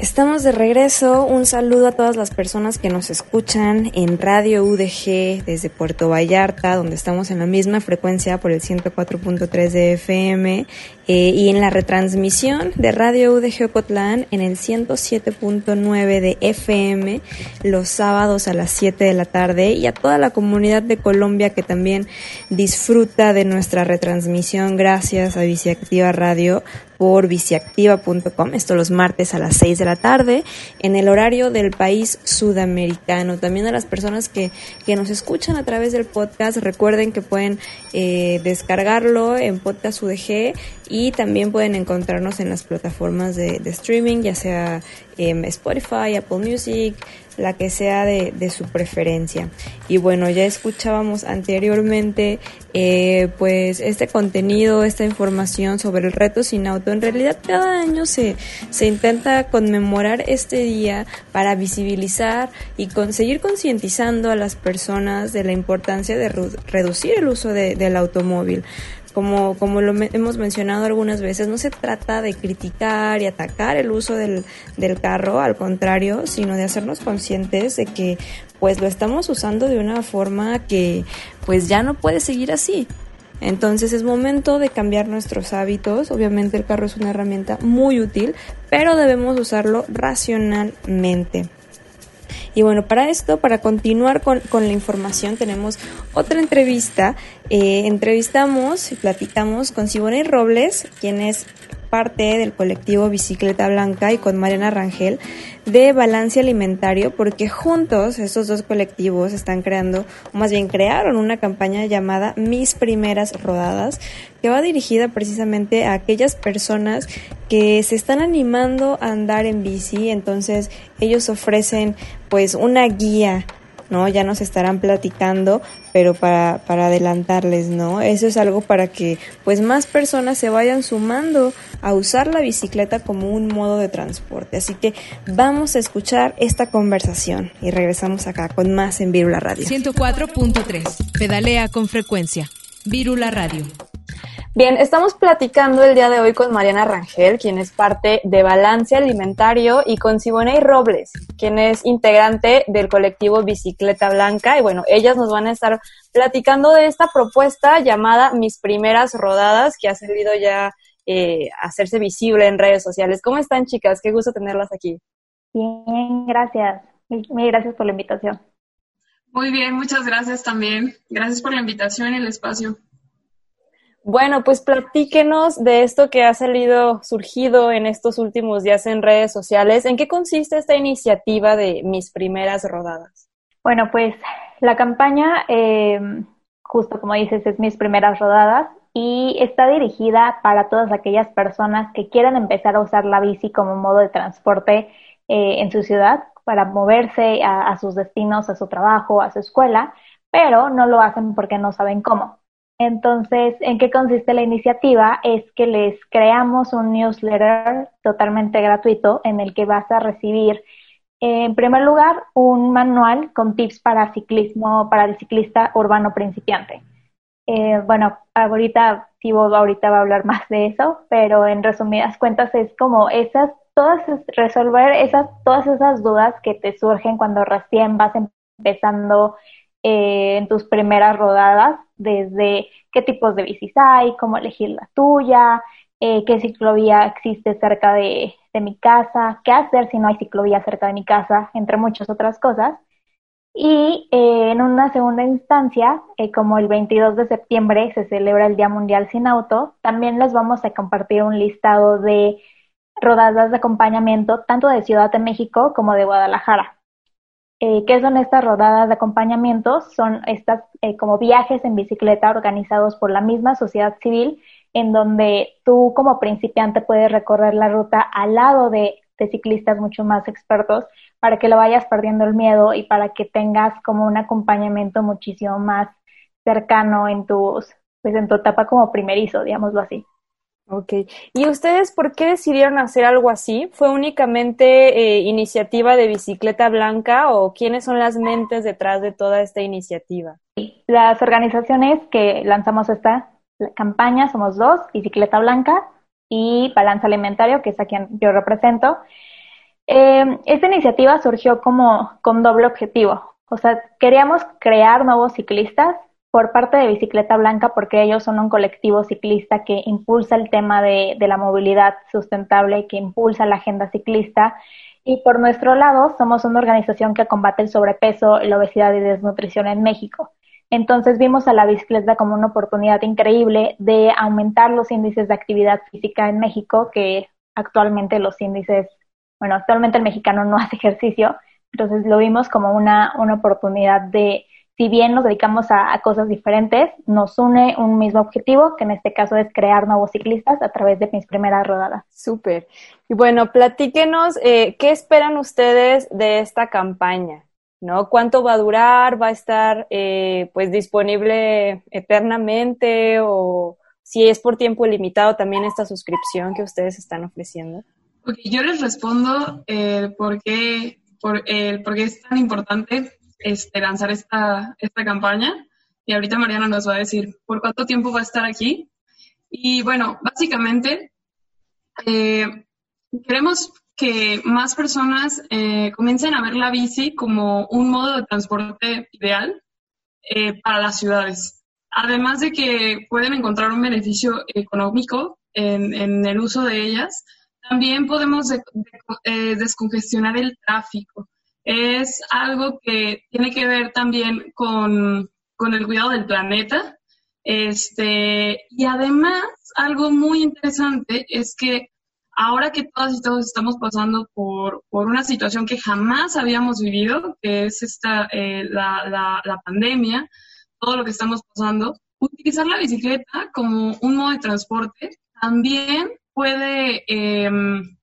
Estamos de regreso. Un saludo a todas las personas que nos escuchan en Radio UDG desde Puerto Vallarta, donde estamos en la misma frecuencia por el 104.3 de FM, eh, y en la retransmisión de Radio UDG Ocotlán en el 107.9 de FM los sábados a las 7 de la tarde, y a toda la comunidad de Colombia que también disfruta de nuestra retransmisión gracias a Viciactiva Radio por viciactiva.com, esto los martes a las 6 de la tarde, en el horario del país sudamericano. También a las personas que, que nos escuchan a través del podcast, recuerden que pueden eh, descargarlo en Podcast UDG y también pueden encontrarnos en las plataformas de, de streaming, ya sea en Spotify, Apple Music, la que sea de, de, su preferencia. Y bueno, ya escuchábamos anteriormente eh, pues este contenido, esta información sobre el reto sin auto. En realidad cada año se, se intenta conmemorar este día para visibilizar y conseguir concientizando a las personas de la importancia de reducir el uso de, del automóvil como, como lo hemos mencionado algunas veces, no se trata de criticar y atacar el uso del, del carro, al contrario, sino de hacernos conscientes de que pues lo estamos usando de una forma que pues ya no puede seguir así. Entonces es momento de cambiar nuestros hábitos. Obviamente el carro es una herramienta muy útil, pero debemos usarlo racionalmente. Y bueno, para esto, para continuar con, con la información, tenemos otra entrevista. Eh, entrevistamos y platicamos con Siboney Robles, quien es parte del colectivo Bicicleta Blanca y con Mariana Rangel de Balance Alimentario porque juntos estos dos colectivos están creando, o más bien crearon una campaña llamada Mis Primeras Rodadas que va dirigida precisamente a aquellas personas que se están animando a andar en bici, entonces ellos ofrecen pues una guía ¿no? Ya nos estarán platicando, pero para, para adelantarles, ¿no? Eso es algo para que pues más personas se vayan sumando a usar la bicicleta como un modo de transporte. Así que vamos a escuchar esta conversación y regresamos acá con más en Virula Radio. 104.3. Pedalea con frecuencia. Virula Radio. Bien, estamos platicando el día de hoy con Mariana Rangel, quien es parte de Balance Alimentario, y con Siboney Robles, quien es integrante del colectivo Bicicleta Blanca. Y bueno, ellas nos van a estar platicando de esta propuesta llamada Mis Primeras Rodadas, que ha servido ya eh, a hacerse visible en redes sociales. ¿Cómo están, chicas? Qué gusto tenerlas aquí. Bien, gracias. Muy gracias por la invitación. Muy bien, muchas gracias también. Gracias por la invitación y el espacio. Bueno, pues platíquenos de esto que ha salido, surgido en estos últimos días en redes sociales. ¿En qué consiste esta iniciativa de Mis Primeras Rodadas? Bueno, pues la campaña, eh, justo como dices, es Mis Primeras Rodadas y está dirigida para todas aquellas personas que quieran empezar a usar la bici como modo de transporte eh, en su ciudad para moverse a sus destinos, a su trabajo, a su escuela, pero no lo hacen porque no saben cómo. Entonces, ¿en qué consiste la iniciativa? Es que les creamos un newsletter totalmente gratuito en el que vas a recibir, en primer lugar, un manual con tips para ciclismo, para el ciclista urbano principiante. Eh, bueno, ahorita, Tibo ahorita va a hablar más de eso, pero en resumidas cuentas es como esas, todas, resolver esas, todas esas dudas que te surgen cuando recién vas empezando eh, en tus primeras rodadas, desde qué tipos de bicis hay, cómo elegir la tuya, eh, qué ciclovía existe cerca de, mi casa, qué hacer si no hay ciclovía cerca de mi casa, entre muchas otras cosas. Y eh, en una segunda instancia, como el 22 de septiembre se celebra el Día Mundial sin Auto, también les vamos a compartir un listado de rodadas de acompañamiento tanto de Ciudad de México como de Guadalajara. Eh, ¿Qué son estas rodadas de acompañamiento? Son estas eh, como viajes en bicicleta organizados por la misma sociedad civil, en donde tú como principiante puedes recorrer la ruta al lado de, ciclistas mucho más expertos para que lo vayas perdiendo el miedo y para que tengas como un acompañamiento muchísimo más cercano en tus, pues en tu etapa como primerizo, digámoslo así. Ok. ¿Y ustedes por qué decidieron hacer algo así? ¿Fue únicamente eh, iniciativa de Bicicleta Blanca o quiénes son las mentes detrás de toda esta iniciativa? Las organizaciones que lanzamos esta campaña somos dos, Bicicleta Blanca y Balanza Alimentario, que es a quien yo represento. Eh, esta iniciativa surgió como con doble objetivo. O sea, queríamos crear nuevos ciclistas por parte de Bicicleta Blanca, porque ellos son un colectivo ciclista que impulsa el tema de, la movilidad sustentable, que impulsa la agenda ciclista. Y por nuestro lado, somos una organización que combate el sobrepeso, la obesidad y desnutrición en México. Entonces vimos a la bicicleta como una oportunidad increíble de aumentar los índices de actividad física en México, que actualmente los índices, bueno, actualmente el mexicano no hace ejercicio, entonces lo vimos como una, una oportunidad de si bien nos dedicamos a, cosas diferentes, nos une un mismo objetivo, que en este caso es crear nuevos ciclistas a través de mis primeras rodadas. Súper. Y bueno, platíquenos, eh, ¿qué esperan ustedes de esta campaña? ¿No? ¿Cuánto va a durar? ¿Va a estar eh, pues disponible eternamente? ¿O si es por tiempo limitado también esta suscripción que ustedes están ofreciendo? Yo les respondo eh, por, qué, por, eh, por qué es tan importante este, lanzar esta, esta campaña. Y ahorita Mariana nos va a decir por cuánto tiempo va a estar aquí. Y bueno, básicamente eh, queremos que más personas eh, comiencen a ver la bici como un modo de transporte ideal eh, para las ciudades. Además de que pueden encontrar un beneficio económico en, en el uso de ellas, también podemos descongestionar el tráfico es algo que tiene que ver también con, el cuidado del planeta. Este, y además, algo muy interesante es que ahora que todas y todos estamos pasando por, una situación que jamás habíamos vivido, que es esta, eh, la, pandemia, todo lo que estamos pasando, utilizar la bicicleta como un modo de transporte también puede em,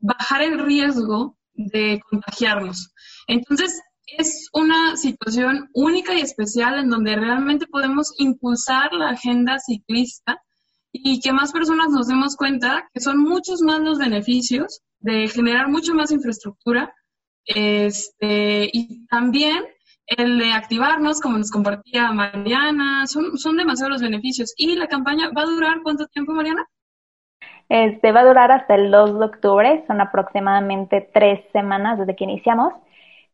bajar el riesgo de contagiarnos. Entonces, es una situación única y especial en donde realmente podemos impulsar la agenda ciclista y que más personas nos demos cuenta que son muchos más los beneficios de generar mucho más infraestructura este, y también el de activarnos, como nos compartía Mariana, son, son demasiados los beneficios. ¿Y la campaña va a durar cuánto tiempo, Mariana? Este, va a durar hasta el 2 de octubre, son aproximadamente tres semanas desde que iniciamos.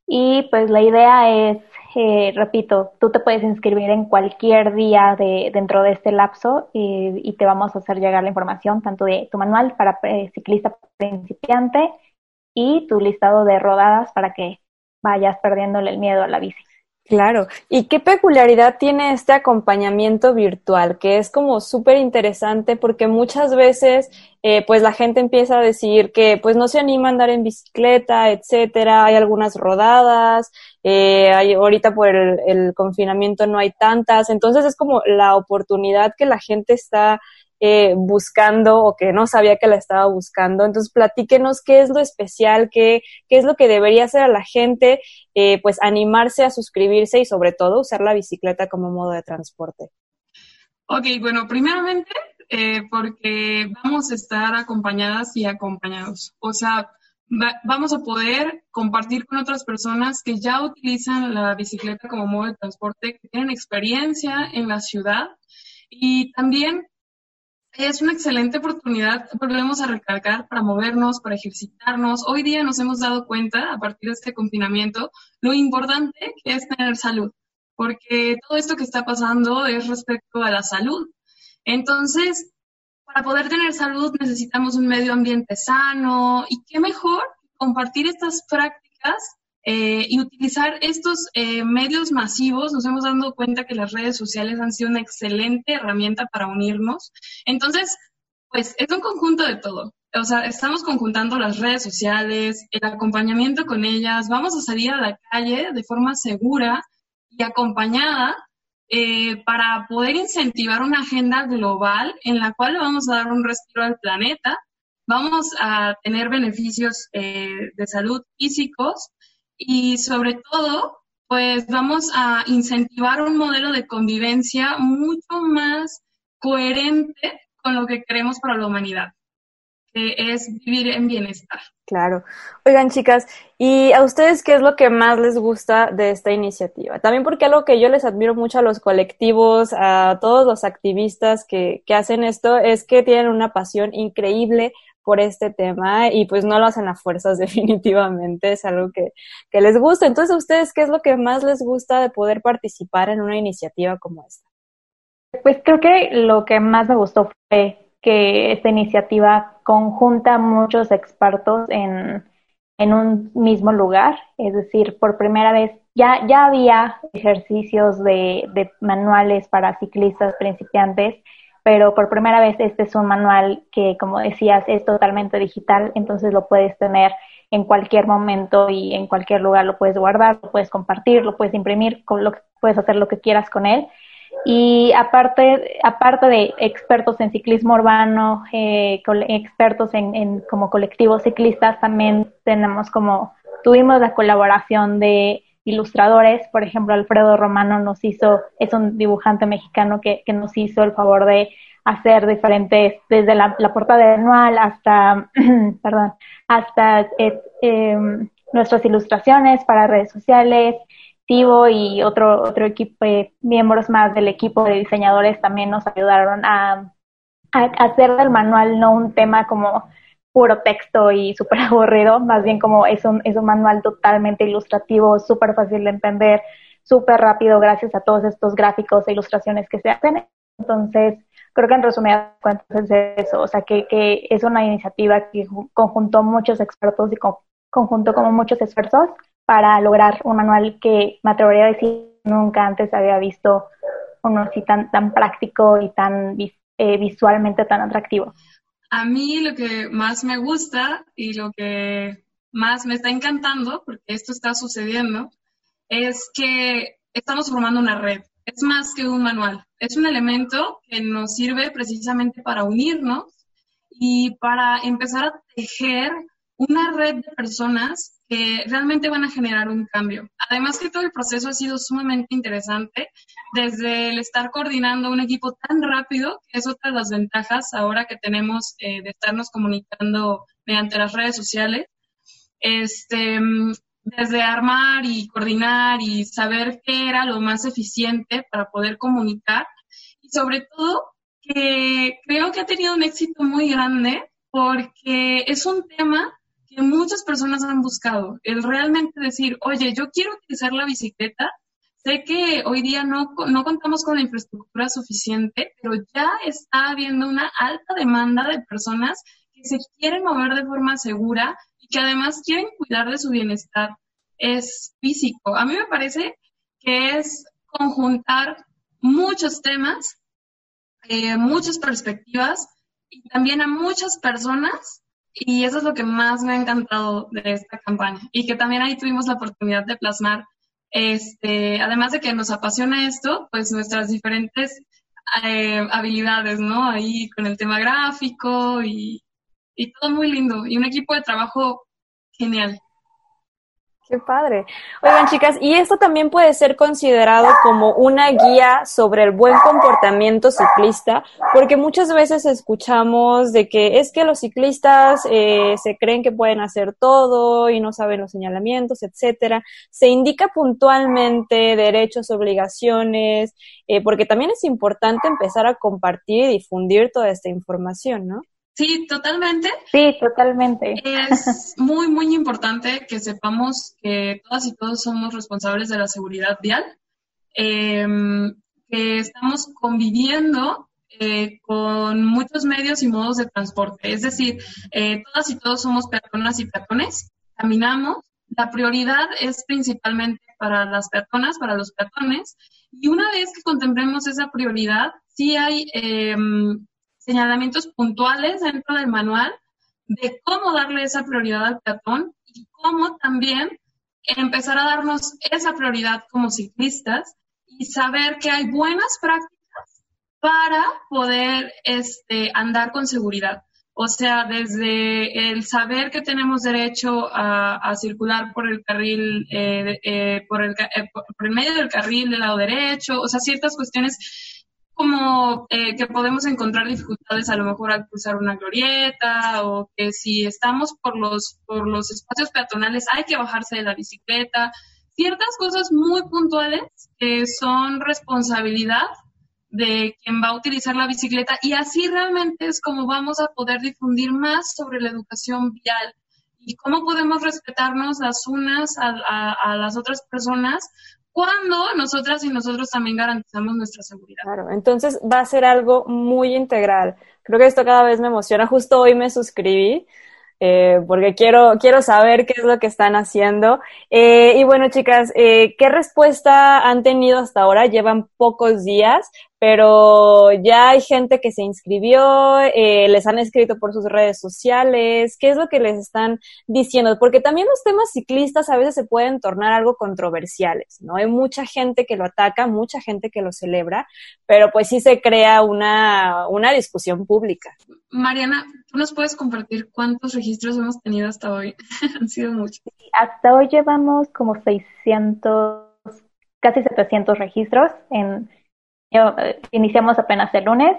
Y pues la idea es, eh, repito, tú te puedes inscribir en cualquier día de, dentro de este lapso y, te vamos a hacer llegar la información, tanto de tu manual para eh, ciclista principiante y tu listado de rodadas para que vayas perdiéndole el miedo a la bici. Claro. ¿Y qué peculiaridad tiene este acompañamiento virtual? Que es como súper interesante porque muchas veces eh, pues la gente empieza a decir que pues no se anima a andar en bicicleta, etcétera. Hay algunas rodadas, eh, hay, ahorita por el, el confinamiento no hay tantas. Entonces es como la oportunidad que la gente está eh, buscando o que no sabía que la estaba buscando. Entonces, platíquenos qué es lo especial, qué, qué es lo que debería hacer a la gente, eh, pues animarse a suscribirse y sobre todo usar la bicicleta como modo de transporte. Ok, bueno, primeramente eh, porque vamos a estar acompañadas y acompañados. O sea, vamos a poder compartir con otras personas que ya utilizan la bicicleta como modo de transporte, que tienen experiencia en la ciudad y también es una excelente oportunidad, volvemos a recalcar, para movernos, para ejercitarnos. Hoy día nos hemos dado cuenta, a partir de este confinamiento, lo importante que es tener salud, porque todo esto que está pasando es respecto a la salud. Entonces, para poder tener salud necesitamos un medio ambiente sano y qué mejor compartir estas prácticas eh, y utilizar estos eh, medios masivos, nos hemos dado cuenta que las redes sociales han sido una excelente herramienta para unirnos. Entonces, pues es un conjunto de todo. O sea, estamos conjuntando las redes sociales, el acompañamiento con ellas, vamos a salir a la calle de forma segura y acompañada eh, para poder incentivar una agenda global en la cual vamos a dar un respiro al planeta, vamos a tener beneficios de salud físicos y sobre todo, pues vamos a incentivar un modelo de convivencia mucho más coherente con lo que queremos para la humanidad, que es vivir en bienestar. Claro. Oigan, chicas, ¿y a ustedes qué es lo que más les gusta de esta iniciativa? También porque algo que yo les admiro mucho a los colectivos, a todos los activistas que, que hacen esto, es que tienen una pasión increíble por este tema y pues no lo hacen a fuerzas definitivamente, es algo que, que les gusta. Entonces, ¿a ustedes qué es lo que más les gusta de poder participar en una iniciativa como esta? Pues creo que lo que más me gustó fue que esta iniciativa conjunta muchos expertos en, en un mismo lugar, es decir, por primera vez ya, ya había ejercicios de, de manuales para ciclistas principiantes, pero por primera vez este es un manual que, como decías, es totalmente digital, entonces lo puedes tener en cualquier momento y en cualquier lugar lo puedes guardar, lo puedes compartir, lo puedes imprimir, puedes hacer lo que quieras con él. Y aparte, aparte de expertos en ciclismo urbano, eh, expertos en, en, como colectivos ciclistas, también tenemos como, tuvimos la colaboración de ilustradores, por ejemplo, Alfredo Romano nos hizo, es un dibujante mexicano que, que nos hizo el favor de hacer diferentes, desde la, la portada anual hasta, perdón, hasta eh, em, nuestras ilustraciones para redes sociales, y otro, otro equipo, eh, miembros más del equipo de diseñadores también nos ayudaron a, a hacer del manual no un tema como puro texto y súper aburrido, más bien como es un, es un manual totalmente ilustrativo, súper fácil de entender, súper rápido gracias a todos estos gráficos e ilustraciones que se hacen. Entonces, creo que en resumidas cuentas es eso, o sea, que, que es una iniciativa que conjuntó muchos expertos y con, conjuntó como muchos esfuerzos para lograr un manual que me atrevería a decir nunca antes había visto uno así tan, tan práctico y tan eh, visualmente tan atractivo. A mí lo que más me gusta y lo que más me está encantando, porque esto está sucediendo, es que estamos formando una red. Es más que un manual. Es un elemento que nos sirve precisamente para unirnos y para empezar a tejer una red de personas que realmente van a generar un cambio. Además que todo el proceso ha sido sumamente interesante, desde el estar coordinando un equipo tan rápido, que es otra de las ventajas ahora que tenemos eh, de estarnos comunicando mediante las redes sociales, este, desde armar y coordinar y saber qué era lo más eficiente para poder comunicar y sobre todo que creo que ha tenido un éxito muy grande porque es un tema que muchas personas han buscado, el realmente decir, oye, yo quiero utilizar la bicicleta, sé que hoy día no, no contamos con la infraestructura suficiente, pero ya está habiendo una alta demanda de personas que se quieren mover de forma segura y que además quieren cuidar de su bienestar es físico. A mí me parece que es conjuntar muchos temas, eh, muchas perspectivas y también a muchas personas y eso es lo que más me ha encantado de esta campaña y que también ahí tuvimos la oportunidad de plasmar, este, además de que nos apasiona esto, pues nuestras diferentes eh, habilidades, ¿no? Ahí con el tema gráfico y, y todo muy lindo y un equipo de trabajo genial. Qué padre. Oigan, chicas, y esto también puede ser considerado como una guía sobre el buen comportamiento ciclista, porque muchas veces escuchamos de que es que los ciclistas eh, se creen que pueden hacer todo y no saben los señalamientos, etcétera. Se indica puntualmente derechos, obligaciones, eh, porque también es importante empezar a compartir y difundir toda esta información, ¿no? Sí, totalmente. Sí, totalmente. Es muy, muy importante que sepamos que todas y todos somos responsables de la seguridad vial, em, que estamos conviviendo eh, con muchos medios y modos de transporte. Es decir, eh, todas y todos somos personas y peatones, caminamos. La prioridad es principalmente para las personas, para los peatones. Y una vez que contemplemos esa prioridad, sí hay em, señalamientos puntuales dentro del manual de cómo darle esa prioridad al peatón y cómo también empezar a darnos esa prioridad como ciclistas y saber que hay buenas prácticas para poder este, andar con seguridad. O sea, desde el saber que tenemos derecho a, circular por el carril, eh, eh, por, el, eh, por el medio del carril del lado derecho, o sea, ciertas cuestiones como eh, que podemos encontrar dificultades a lo mejor al cruzar una glorieta o que si estamos por los, por los espacios peatonales hay que bajarse de la bicicleta. Ciertas cosas muy puntuales que son responsabilidad de quien va a utilizar la bicicleta y así realmente es como vamos a poder difundir más sobre la educación vial y cómo podemos respetarnos las unas a las otras personas cuando nosotras y nosotros también garantizamos nuestra seguridad. Claro, entonces va a ser algo muy integral. Creo que esto cada vez me emociona. Justo hoy me suscribí eh, porque quiero, quiero saber qué es lo que están haciendo. Eh, y bueno, chicas, eh, ¿qué respuesta han tenido hasta ahora? Llevan pocos días, pero ya hay gente que se inscribió, les han escrito por sus redes sociales. ¿Qué es lo que les están diciendo? Porque también los temas ciclistas a veces se pueden tornar algo controversiales, ¿no? Hay mucha gente que lo ataca, mucha gente que lo celebra, pero pues sí se crea una, una discusión pública. Mariana, ¿tú nos puedes compartir cuántos registros hemos tenido hasta hoy? Han sido muchos. Hasta hoy llevamos como 600, casi 700 registros. Eh, iniciamos apenas el lunes,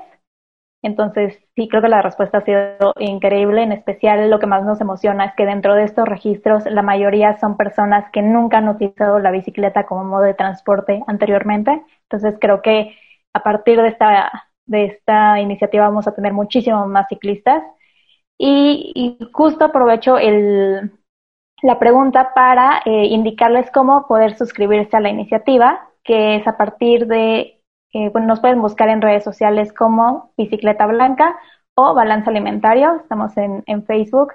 entonces sí creo que la respuesta ha sido increíble. En especial lo que más nos emociona es que dentro de estos registros la mayoría son personas que nunca han utilizado la bicicleta como modo de transporte anteriormente. Entonces creo que a partir de esta de esta iniciativa vamos a tener muchísimos más ciclistas. Y, justo aprovecho el, la pregunta para eh, indicarles cómo poder suscribirse a la iniciativa, que es a partir de, eh, bueno, nos pueden buscar en redes sociales como Bicicleta Blanca o Balance Alimentario, estamos en, en Facebook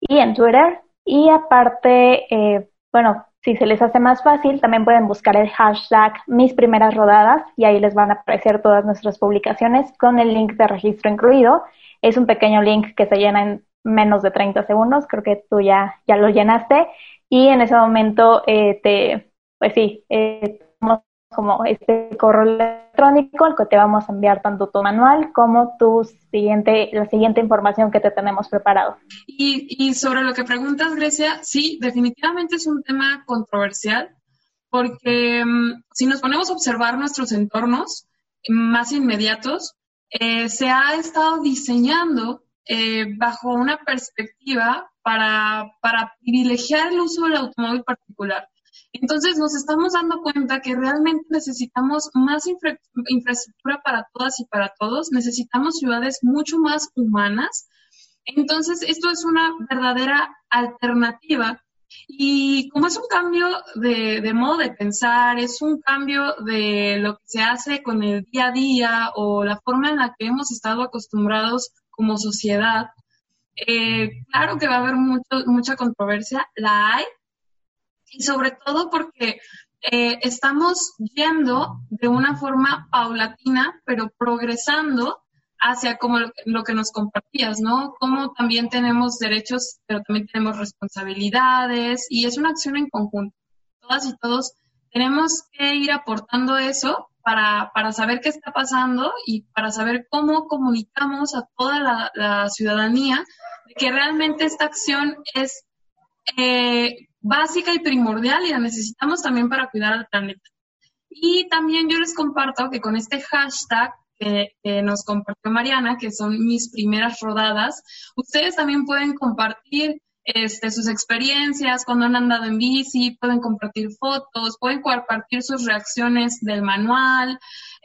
y en Twitter. Y aparte, eh, bueno, si se les hace más fácil, también pueden buscar el hashtag mis primeras rodadas y ahí les van a aparecer todas nuestras publicaciones con el link de registro incluido. Es un pequeño link que se llena en menos de 30 segundos, creo que tú ya, ya lo llenaste y en ese momento eh, te, pues sí, eh, como este correo electrónico al que te vamos a enviar tanto tu manual como tu siguiente, la siguiente información que te tenemos preparado. Y, sobre lo que preguntas, Grecia, sí, definitivamente es un tema controversial porque mm, si nos ponemos a observar nuestros entornos más inmediatos, eh, se ha estado diseñando eh, bajo una perspectiva para, para privilegiar el uso del automóvil particular. Entonces nos estamos dando cuenta que realmente necesitamos más infraestructura para todas y para todos, necesitamos ciudades mucho más humanas. Entonces esto es una verdadera alternativa. Y como es un cambio de, de, modo de pensar, es un cambio de lo que se hace con el día a día o la forma en la que hemos estado acostumbrados como sociedad, eh, claro que va a haber mucho, mucha controversia, la hay, y sobre todo porque eh, estamos yendo de una forma paulatina, pero progresando hacia como lo, que nos compartías, ¿no? Como también tenemos derechos, pero también tenemos responsabilidades y es una acción en conjunto. Todas y todos tenemos que ir aportando eso para, para saber qué está pasando y para saber cómo comunicamos a toda la, ciudadanía de que realmente esta acción es eh, básica y primordial y la necesitamos también para cuidar al planeta. Y también yo les comparto que con este hashtag que, nos compartió Mariana, que son mis primeras rodadas, ustedes también pueden compartir este, sus experiencias cuando han andado en bici, pueden compartir fotos, pueden compartir sus reacciones del manual.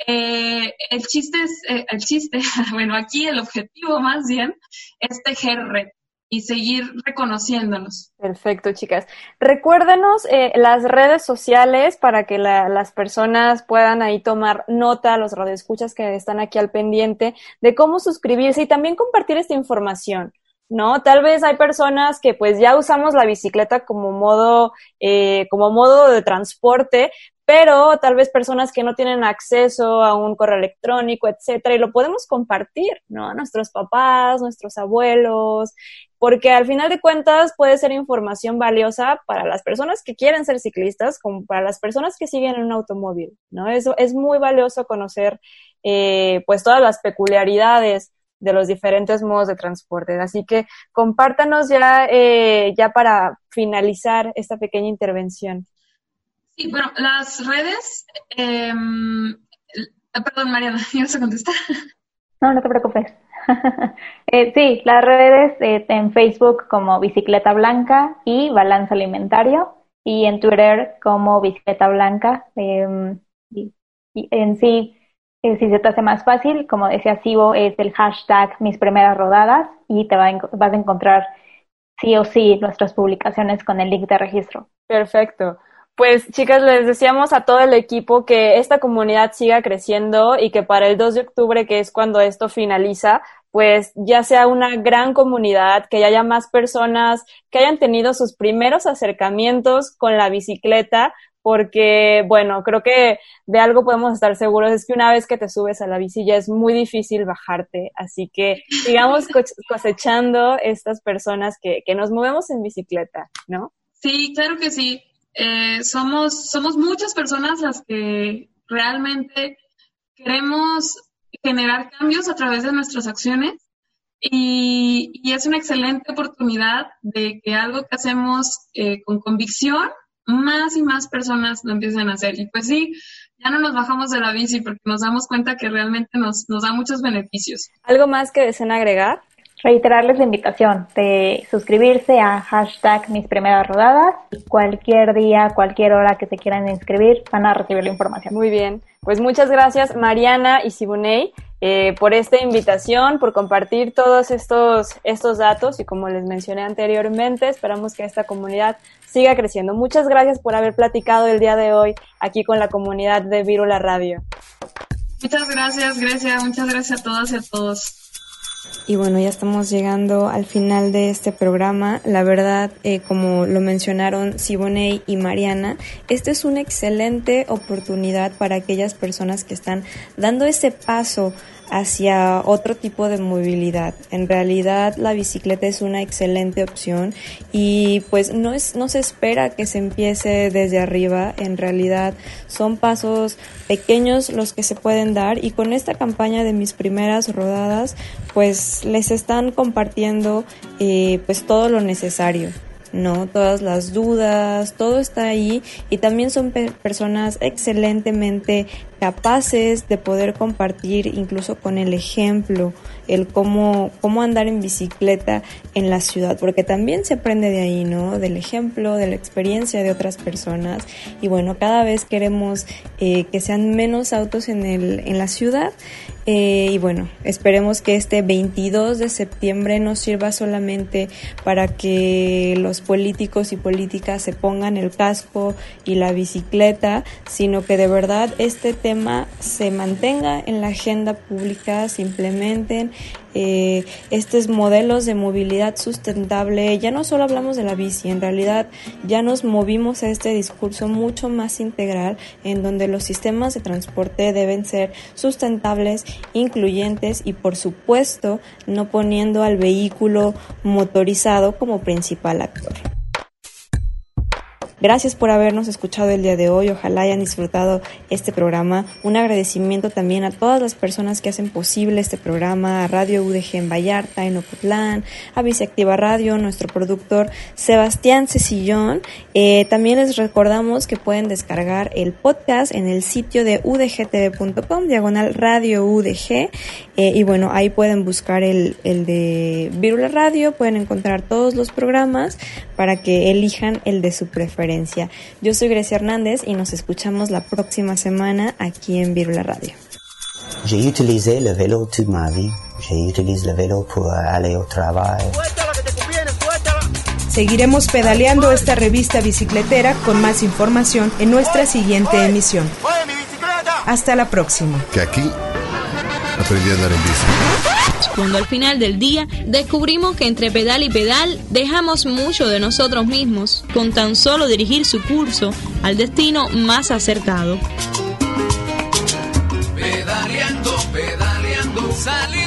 Eh, el chiste es, eh, el chiste, bueno, aquí el objetivo más bien es tejer red y seguir reconociéndonos. Perfecto, chicas. Recuérdenos eh, las redes sociales para que las personas puedan ahí tomar nota, los radioescuchas que están aquí al pendiente, de cómo suscribirse y también compartir esta información. ¿no? Tal vez hay personas que pues ya usamos la bicicleta como modo, eh, como modo de transporte, pero tal vez personas que no tienen acceso a un correo electrónico, etcétera, y lo podemos compartir, ¿no? Nuestros papás, nuestros abuelos, porque al final de cuentas puede ser información valiosa para las personas que quieren ser ciclistas, como para las personas que siguen en un automóvil, ¿no? Eso es muy valioso conocer, eh, pues todas las peculiaridades de los diferentes modos de transporte. Así que compártanos ya, eh, ya para finalizar esta pequeña intervención. Sí, bueno, las redes, em, eh, perdón, Mariana, ¿ibas a contestar? No, no te preocupes. eh, sí, las redes eh, en Facebook como Bicicleta Blanca y Balance Alimentario y en Twitter como Bicicleta Blanca. Em, y, en sí, eh, si se te hace más fácil, como decía Sibo, es el hashtag mis primeras rodadas y te va vas a encontrar sí o sí nuestras publicaciones con el link de registro. Perfecto. Pues chicas, les deseamos a todo el equipo que esta comunidad siga creciendo y que para el 2 de octubre, que es cuando esto finaliza, pues ya sea una gran comunidad, que haya más personas que hayan tenido sus primeros acercamientos con la bicicleta, porque, bueno, creo que de algo podemos estar seguros, es que una vez que te subes a la bici ya es muy difícil bajarte, así que sigamos cosechando estas personas que, que nos movemos en bicicleta, ¿no? Sí, claro que sí. Eh, somos, somos muchas personas las que realmente queremos generar cambios a través de nuestras acciones y, es una excelente oportunidad de que algo que hacemos eh, con convicción, más y más personas lo empiecen a hacer. Y pues sí, ya no nos bajamos de la bici porque nos damos cuenta que realmente nos, nos da muchos beneficios. ¿Algo más que deseen agregar? Reiterarles la invitación de suscribirse a hashtag mis primeras rodadas. Cualquier día, cualquier hora que se quieran inscribir, van a recibir la información. Muy bien. Pues muchas gracias Mariana y Sibuney eh, por esta invitación, por compartir todos estos, estos datos y como les mencioné anteriormente, esperamos que esta comunidad siga creciendo. Muchas gracias por haber platicado el día de hoy aquí con la comunidad de Virula Radio. Muchas gracias, Grecia. Muchas gracias a todas y a todos. Y bueno, ya estamos llegando al final de este programa. La verdad, eh, como lo mencionaron Siboney y Mariana, esta es una excelente oportunidad para aquellas personas que están dando ese paso hacia otro tipo de movilidad. En realidad la bicicleta es una excelente opción y pues no es no se espera que se empiece desde arriba, en realidad son pasos pequeños los que se pueden dar y con esta campaña de mis primeras rodadas pues les están compartiendo eh, pues todo lo necesario. ¿no? Todas las dudas, todo está ahí y también son personas excelentemente capaces de poder compartir incluso con el ejemplo el cómo, cómo andar en bicicleta en la ciudad, porque también se aprende de ahí, ¿no? Del ejemplo, de la experiencia de otras personas. Y bueno, cada vez queremos eh, que sean menos autos en, el, en la ciudad. Eh, y bueno, esperemos que este 22 de septiembre no sirva solamente para que los políticos y políticas se pongan el casco y la bicicleta, sino que de verdad este tema se mantenga en la agenda pública, se implementen eh, estos modelos de movilidad sustentable. Ya no solo hablamos de la bici, en realidad ya nos movimos a este discurso mucho más integral en donde los sistemas de transporte deben ser sustentables, incluyentes y por supuesto no poniendo al vehículo motorizado como principal actor. Gracias por habernos escuchado el día de hoy. Ojalá hayan disfrutado este programa. Un agradecimiento también a todas las personas que hacen posible este programa, a Radio UDG en Vallarta, en Ocotlán, a Viceactiva Radio, nuestro productor Sebastián Cecillón. Eh, también les recordamos que pueden descargar el podcast en el sitio de udgtv.com, diagonal Radio UDG. Eh, y bueno, ahí pueden buscar el, el de Virula Radio, pueden encontrar todos los programas para que elijan el de su preferencia. Yo soy Grecia Hernández y nos escuchamos la próxima semana aquí en Virula Radio. J'ai utilisé le vélo toute ma vie. J'utilise le vélo pour aller au travail. Seguiremos pedaleando esta revista bicicletera con más información en nuestra siguiente emisión. Hasta la próxima. Que aquí aprendí a andar en bici. Cuando al final del día descubrimos que entre pedal y pedal dejamos mucho de nosotros mismos con tan solo dirigir su curso al destino más acercado. Pedaleando, pedaleando, salí